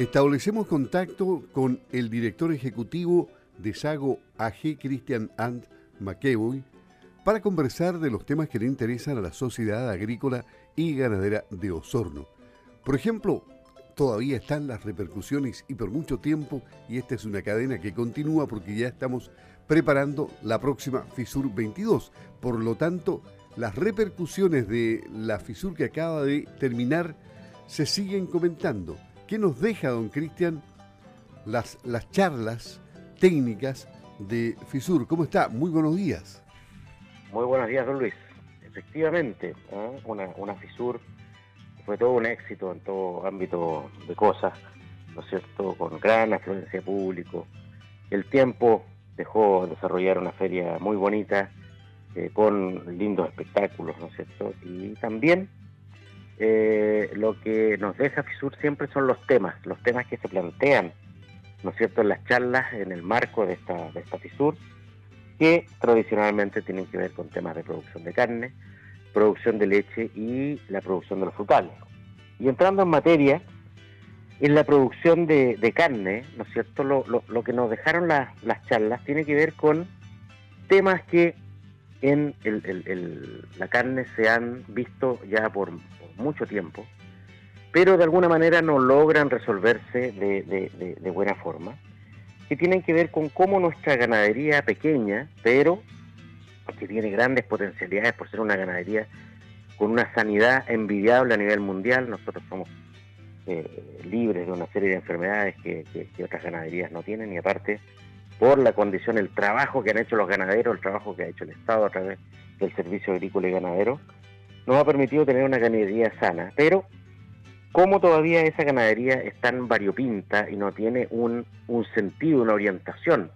Establecemos contacto con el director ejecutivo de Sago AG, Christian Ant McEvoy, para conversar de los temas que le interesan a la sociedad agrícola y ganadera de Osorno. Por ejemplo, todavía están las repercusiones y por mucho tiempo, y esta es una cadena que continúa porque ya estamos preparando la próxima FISUR 22. Por lo tanto, las repercusiones de la FISUR que acaba de terminar se siguen comentando. ¿Qué nos deja, don Cristian, las, las charlas técnicas de FISUR? ¿Cómo está? Muy buenos días. Muy buenos días, don Luis. Efectivamente, ¿eh? una, una FISUR fue todo un éxito en todo ámbito de cosas, ¿no es cierto? Con gran afluencia público. El tiempo dejó desarrollar una feria muy bonita, eh, con lindos espectáculos, ¿no es cierto? Y también eh, lo que nos deja FISUR siempre son los temas, los temas que se plantean, ¿no es cierto?, en las charlas en el marco de esta, de esta FISUR, que tradicionalmente tienen que ver con temas de producción de carne, producción de leche y la producción de los frutales. Y entrando en materia, en la producción de, carne, ¿no es cierto?, lo, lo, que nos dejaron las charlas tiene que ver con temas que en la carne se han visto ya por, mucho tiempo, pero de alguna manera no logran resolverse de, buena forma, que tienen que ver con cómo nuestra ganadería pequeña, pero que tiene grandes potencialidades por ser una ganadería con una sanidad envidiable a nivel mundial, nosotros somos eh, libres de una serie de enfermedades que, otras ganaderías no tienen y aparte por la condición, el trabajo que han hecho los ganaderos, el trabajo que ha hecho el Estado a través del Servicio Agrícola y Ganadero, nos ha permitido tener una ganadería sana, pero como todavía esa ganadería es tan variopinta y no tiene un, sentido, una orientación,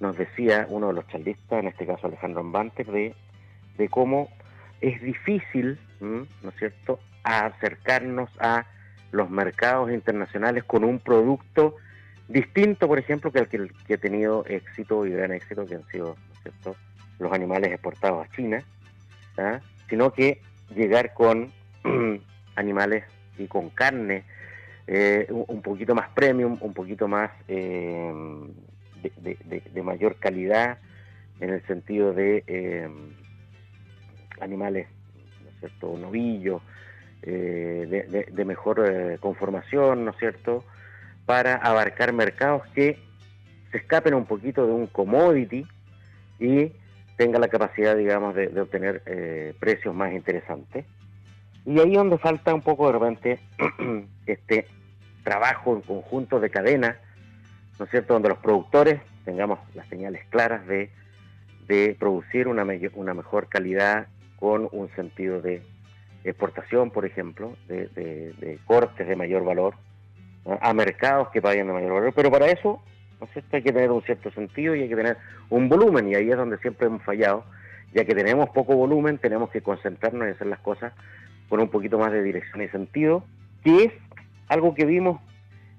nos decía uno de los charlistas, en este caso Alejandro Ambantes, de, de cómo es difícil, ¿no es cierto?, acercarnos a los mercados internacionales con un producto distinto, por ejemplo, que el que, ha tenido éxito y gran éxito, que han sido, ¿no es cierto?, los animales exportados a China, ¿ah? sino que llegar con animales y con carne eh, un poquito más premium, un poquito más eh, de, mayor calidad en el sentido de eh, animales, ¿no es cierto?, novillos, de, mejor conformación, ¿no es cierto?, para abarcar mercados que se escapen un poquito de un commodity y tenga la capacidad, digamos, de, obtener eh, precios más interesantes. Y ahí es donde falta un poco de repente este trabajo en conjunto de cadena, ¿no es cierto?, donde los productores tengamos las señales claras de, de producir una, una mejor calidad con un sentido de exportación, por ejemplo, de, de, cortes de mayor valor, a mercados que paguen de mayor valor, pero para eso hay que tener un cierto sentido y hay que tener un volumen, y ahí es donde siempre hemos fallado, ya que tenemos poco volumen, tenemos que concentrarnos en hacer las cosas con un poquito más de dirección y sentido, que es algo que vimos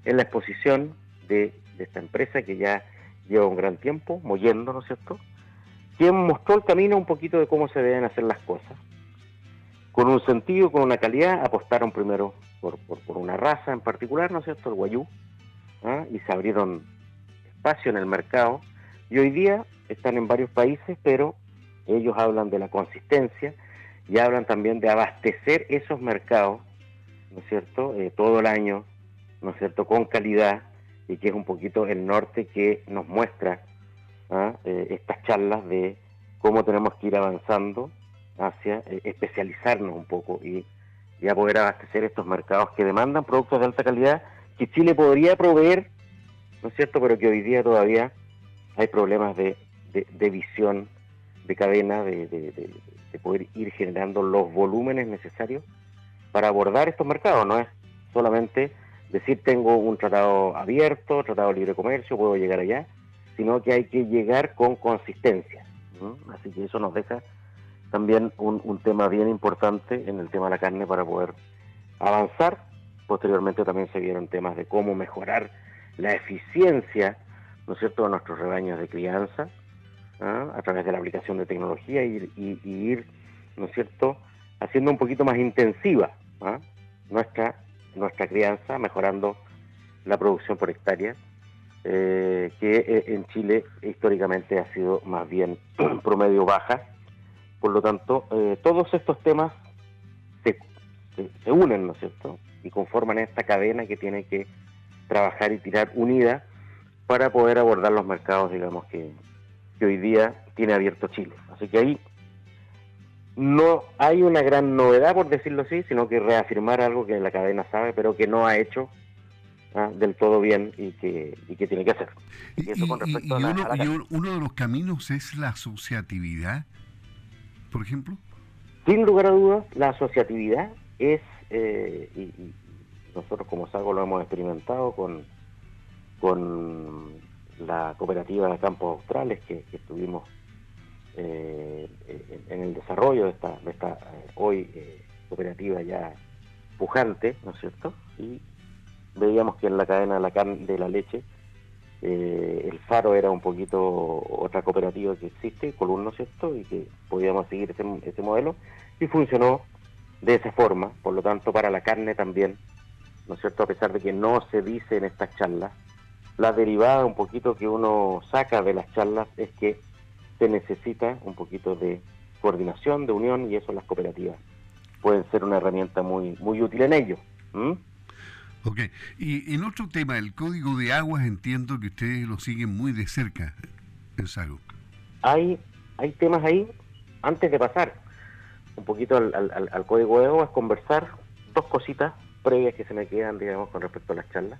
en la exposición de, esta empresa que ya lleva un gran tiempo, moyendo, ¿no es cierto?, quien mostró el camino un poquito de cómo se deben hacer las cosas. Con un sentido, con una calidad, apostaron primero por, por, una raza en particular, ¿no es cierto?, el guayú, ¿ah? y se abrieron espacio en el mercado y hoy día están en varios países, pero ellos hablan de la consistencia y hablan también de abastecer esos mercados, ¿no es cierto?, eh, todo el año, ¿no es cierto?, con calidad y que es un poquito el norte que nos muestra ¿ah? eh, estas charlas de cómo tenemos que ir avanzando hacia eh, especializarnos un poco y ya poder abastecer estos mercados que demandan productos de alta calidad que Chile podría proveer ¿no es cierto? Pero que hoy día todavía hay problemas de, visión, de cadena, de, poder ir generando los volúmenes necesarios para abordar estos mercados. No es solamente decir tengo un tratado abierto, tratado de libre comercio, puedo llegar allá, sino que hay que llegar con consistencia. Así que eso nos deja también un, tema bien importante en el tema de la carne para poder avanzar. Posteriormente también se vieron temas de cómo mejorar la eficiencia, ¿no es cierto?, de nuestros rebaños de crianza, ¿ah? a través de la aplicación de tecnología y, ir, ¿no es cierto?, haciendo un poquito más intensiva ¿ah? nuestra, nuestra crianza, mejorando la producción por hectárea, eh, que eh, en Chile históricamente ha sido más bien promedio baja. Por lo tanto, eh, todos estos temas se, unen, ¿no es cierto? Y conforman esta cadena que tiene que trabajar y tirar unida para poder abordar los mercados, digamos, que hoy día tiene abierto Chile. Así que ahí no hay una gran novedad, por decirlo así, sino que reafirmar algo que la cadena sabe, pero que no ha hecho del todo bien y que, y que tiene que hacer. Y, eso con respecto a uno, uno de los caminos es la asociatividad, por ejemplo. Sin lugar a dudas, la asociatividad es, eh, y, nosotros como Sago lo hemos experimentado con, con la cooperativa de Campos Australes que, estuvimos eh, en, el desarrollo de esta, de esta eh, hoy cooperativa ya pujante, ¿no es cierto? Y veíamos que en la cadena de la, de la leche eh, el Faro era un poquito otra cooperativa que existe, Columno, ¿cierto? Y que podíamos seguir ese, modelo y funcionó de esa forma, por lo tanto para la carne también, ¿no es cierto? A pesar de que no se dice en estas charlas, la derivada un poquito que uno saca de las charlas es que se necesita un poquito de coordinación, de unión y eso las cooperativas pueden ser una herramienta muy muy útil en ello. Ok, y en otro tema, el código de aguas, entiendo que ustedes lo siguen muy de cerca, Sago. Hay, hay temas ahí, antes de pasar un poquito al, código de aguas, conversar dos cositas previas que se me quedan, digamos, con respecto a las charlas,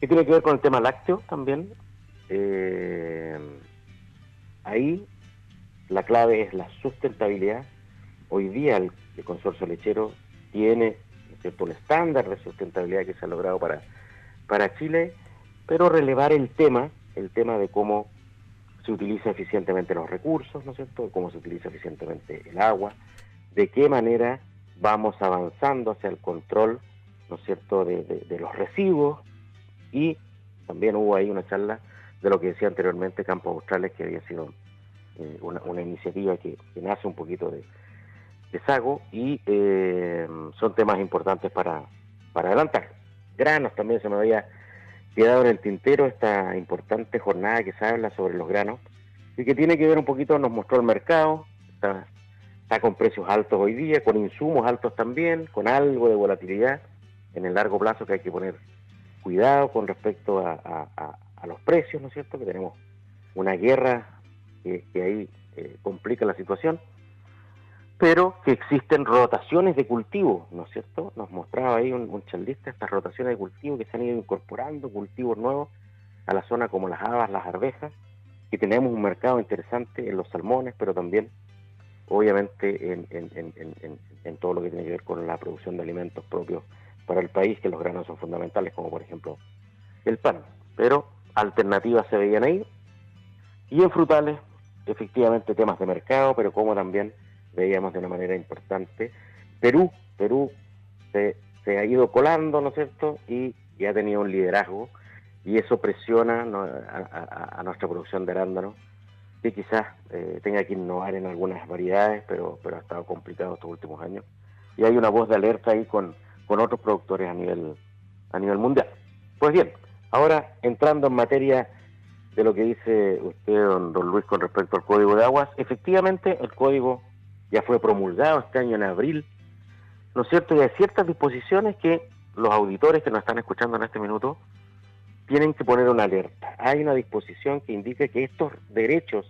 que tiene que ver con el tema lácteo también. Eh, ahí la clave es la sustentabilidad. Hoy día el consorcio lechero tiene un estándar de sustentabilidad que se ha logrado para, para Chile, pero relevar el tema, el tema de cómo se utiliza eficientemente los recursos, ¿no es cierto?, cómo se utiliza eficientemente el agua, de qué manera vamos avanzando hacia el control, ¿no es cierto?, de, los residuos y también hubo ahí una charla de lo que decía anteriormente Campos Australes, que había sido eh, una, iniciativa que nace un poquito de, Sago y eh, son temas importantes para, para adelantar. Granos también se me había quedado en el tintero esta importante jornada que se habla sobre los granos y que tiene que ver un poquito, nos mostró el mercado, está, con precios altos hoy día, con insumos altos también, con algo de volatilidad en el largo plazo que hay que poner cuidado con respecto a, los precios, ¿no es cierto? Que tenemos una guerra que, ahí eh, complica la situación pero que existen rotaciones de cultivo, ¿no es cierto? Nos mostraba ahí un, un estas rotaciones de cultivo que se han ido incorporando, cultivos nuevos a la zona como las habas, las arvejas, y tenemos un mercado interesante en los salmones, pero también, obviamente, en, en, todo lo que tiene que ver con la producción de alimentos propios para el país, que los granos son fundamentales, como por ejemplo el pan. Pero alternativas se veían ahí, y en frutales, efectivamente, temas de mercado, pero como también veíamos de una manera importante. Perú, Perú se, ha ido colando, ¿no es cierto? Y ya ha tenido un liderazgo y eso presiona a, nuestra producción de arándanos que quizás eh, tenga que innovar en algunas variedades, pero, pero ha estado complicado estos últimos años. Y hay una voz de alerta ahí con, con otros productores a nivel, a nivel mundial. Pues bien, ahora entrando en materia de lo que dice usted, don, don Luis, con respecto al código de aguas, efectivamente el código ya fue promulgado este año en abril, ¿no es cierto? Y hay ciertas disposiciones que los auditores que nos están escuchando en este minuto tienen que poner una alerta. Hay una disposición que indica que estos derechos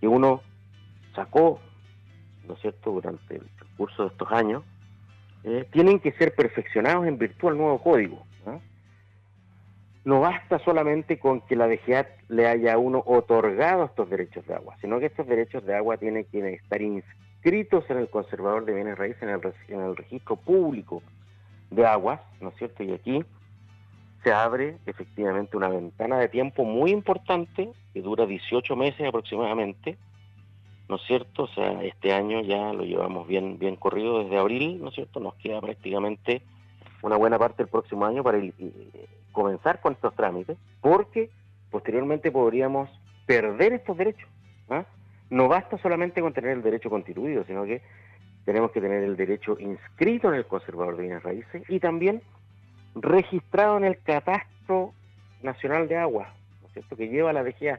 que uno sacó, ¿no es cierto?, durante el curso de estos años, eh, tienen que ser perfeccionados en virtud del nuevo código. No basta solamente con que la DGAT le haya uno otorgado estos derechos de agua, sino que estos derechos de agua tienen que estar inscritos en el conservador de bienes raíces, en el, en el registro público de aguas, ¿no es cierto? Y aquí se abre efectivamente una ventana de tiempo muy importante que dura 18 meses aproximadamente, ¿no es cierto? O sea, este año ya lo llevamos bien, bien corrido desde abril, ¿no es cierto? Nos queda prácticamente una buena parte del próximo año para eh, comenzar con estos trámites, porque posteriormente podríamos perder estos derechos. ¿ah? No basta solamente con tener el derecho constituido, sino que tenemos que tener el derecho inscrito en el conservador de bienes raíces y también registrado en el catastro nacional de agua, ¿no es cierto?, que lleva la DGA.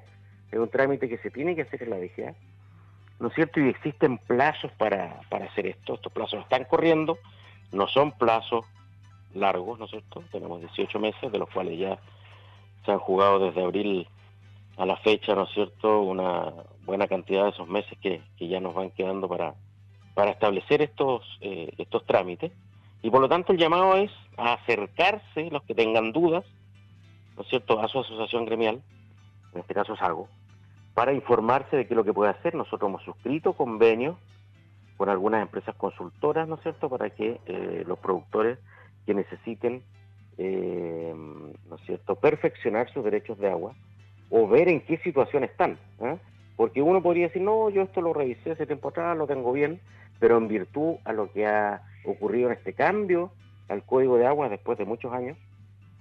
Es un trámite que se tiene que hacer en la DGA, ¿no es cierto? Y existen plazos para, para hacer esto. Estos plazos están corriendo, no son plazos largos, ¿no es cierto? Tenemos 18 meses, de los cuales ya se han jugado desde abril a la fecha, ¿no es cierto?, una buena cantidad de esos meses que, ya nos van quedando para, para establecer estos, eh, estos trámites. Y por lo tanto el llamado es a acercarse, los que tengan dudas, ¿no es cierto?, a su asociación gremial, en este caso SAGO, para informarse de qué es lo que puede hacer. Nosotros hemos suscrito convenios con algunas empresas consultoras, ¿no es cierto?, para que eh, los productores que necesiten, eh, ¿no es cierto?, perfeccionar sus derechos de agua o ver en qué situación están. ¿eh? Porque uno podría decir, no, yo esto lo revisé hace tiempo atrás, lo tengo bien, pero en virtud a lo que ha ocurrido en este cambio al código de agua después de muchos años,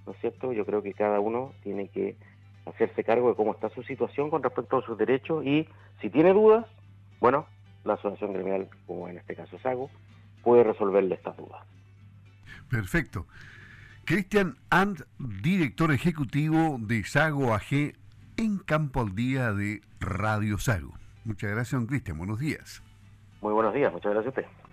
¿no es cierto? Yo creo que cada uno tiene que hacerse cargo de cómo está su situación con respecto a sus derechos y si tiene dudas, bueno, la asociación gremial, como en este caso SAGO, puede resolverle estas dudas. Perfecto. Cristian And, director ejecutivo de Sago AG en Campo al Día de Radio Sago. Muchas gracias, don Cristian. Buenos días. Muy buenos días. Muchas gracias a usted.